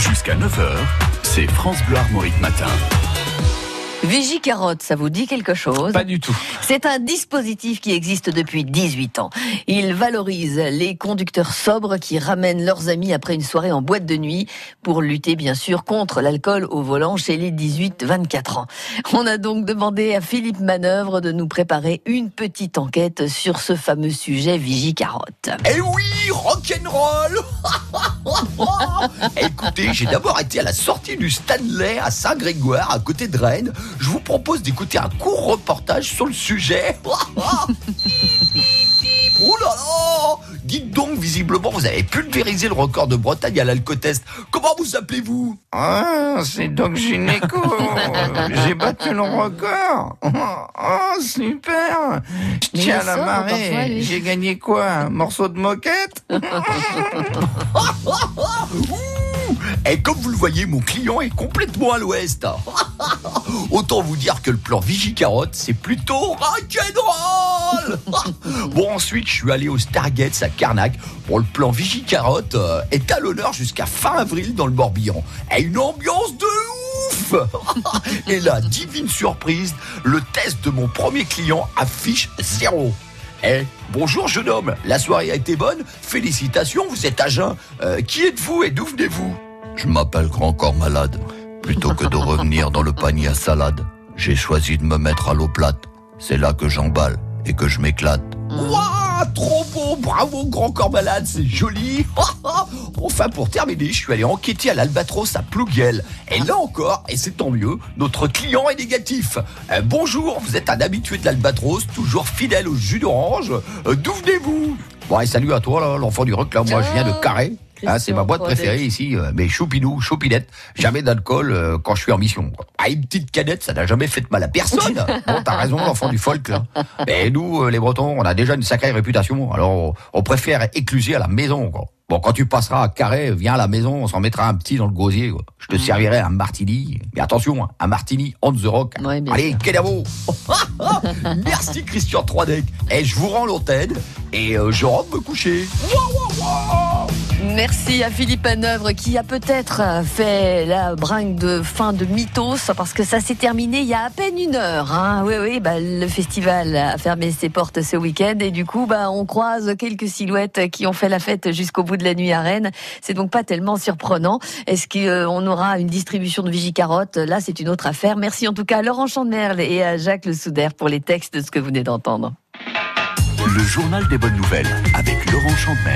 Jusqu'à 9h, c'est France Bleu Armorique Matin. Vigie Carotte, ça vous dit quelque chose? Pas du tout. C'est un dispositif qui existe depuis 18 ans. Il valorise les conducteurs sobres qui ramènent leurs amis après une soirée en boîte de nuit pour lutter bien sûr contre l'alcool au volant chez les 18-24 ans. On a donc demandé à Philippe Manœuvre de nous préparer une petite enquête sur ce fameux sujet Vigie Carotte. Eh oui, rock'n'roll Écoutez, j'ai d'abord été à la sortie du Stanley à Saint-Grégoire, à côté de Rennes. Je vous propose d'écouter un court reportage sur le sujet. visiblement, vous avez pulvérisé le record de Bretagne à l'alcotest. Comment vous appelez-vous? Ah, c'est Doc Gynéco. J'ai battu le record. Oh, super. Je tiens la marée. J'ai gagné quoi? Un morceau de moquette? Et comme vous le voyez, mon client est complètement à l'ouest. Autant vous dire que le plan Vigie-Carotte, c'est plutôt rock'n'roll Bon, ensuite, je suis allé au Stargates à Carnac. Bon, le plan Vigie-Carotte euh, est à l'honneur jusqu'à fin avril dans le Morbihan. Et une ambiance de ouf Et là, divine surprise, le test de mon premier client affiche zéro. Eh, bonjour jeune homme, la soirée a été bonne Félicitations, vous êtes à jeun. Euh, qui êtes-vous et d'où venez-vous? Je m'appelle Grand Corps Malade. Plutôt que de revenir dans le panier à salade, j'ai choisi de me mettre à l'eau plate. C'est là que j'emballe et que je m'éclate. Waouh, trop beau, bravo grand corps malade, c'est joli. enfin pour terminer, je suis allé enquêter à l'Albatros à Plouguel. Et là encore, et c'est tant mieux, notre client est négatif. Euh, bonjour, vous êtes un habitué de l'Albatros, toujours fidèle au jus d'orange. Euh, D'où venez-vous? Bon, et salut à toi, là, l'enfant du rock, là, moi je viens de Carré. Hein, c'est ma boîte préférée ici, euh, mais choupinou, choupinette, jamais d'alcool euh, quand je suis en mission. quoi. Ah, une petite canette, ça n'a jamais fait de mal à personne. Bon, t'as raison, l'enfant du folk. Là. Mais nous, euh, les Bretons, on a déjà une sacrée réputation, alors on, préfère écluser à la maison. Quoi. Bon, quand tu passeras à Carré, viens à la maison, on s'en mettra un petit dans le gosier. Quoi. Je te servirai un martini, mais attention, hein, un martini on the rock. Ouais, Allez. Kedavo Merci Christian Troidec. Et je vous rends l'antenne et euh, je rentre me coucher. Merci à Philippe Manœuvre qui a peut-être fait la bringue de fin de mythos parce que ça s'est terminé il y a à peine une heure. hein. Oui, oui, bah, le festival a fermé ses portes ce week-end et du coup, bah, on croise quelques silhouettes qui ont fait la fête jusqu'au bout de la nuit à Rennes. C'est donc pas tellement surprenant. Est-ce qu'on aura une distribution de Vigicarotte? Là, c'est une autre affaire. Merci en tout cas à Laurent Chandemerle et à Jacques Le Souder pour les textes de ce que vous venez d'entendre. Le journal des bonnes nouvelles avec Laurent Chandemer.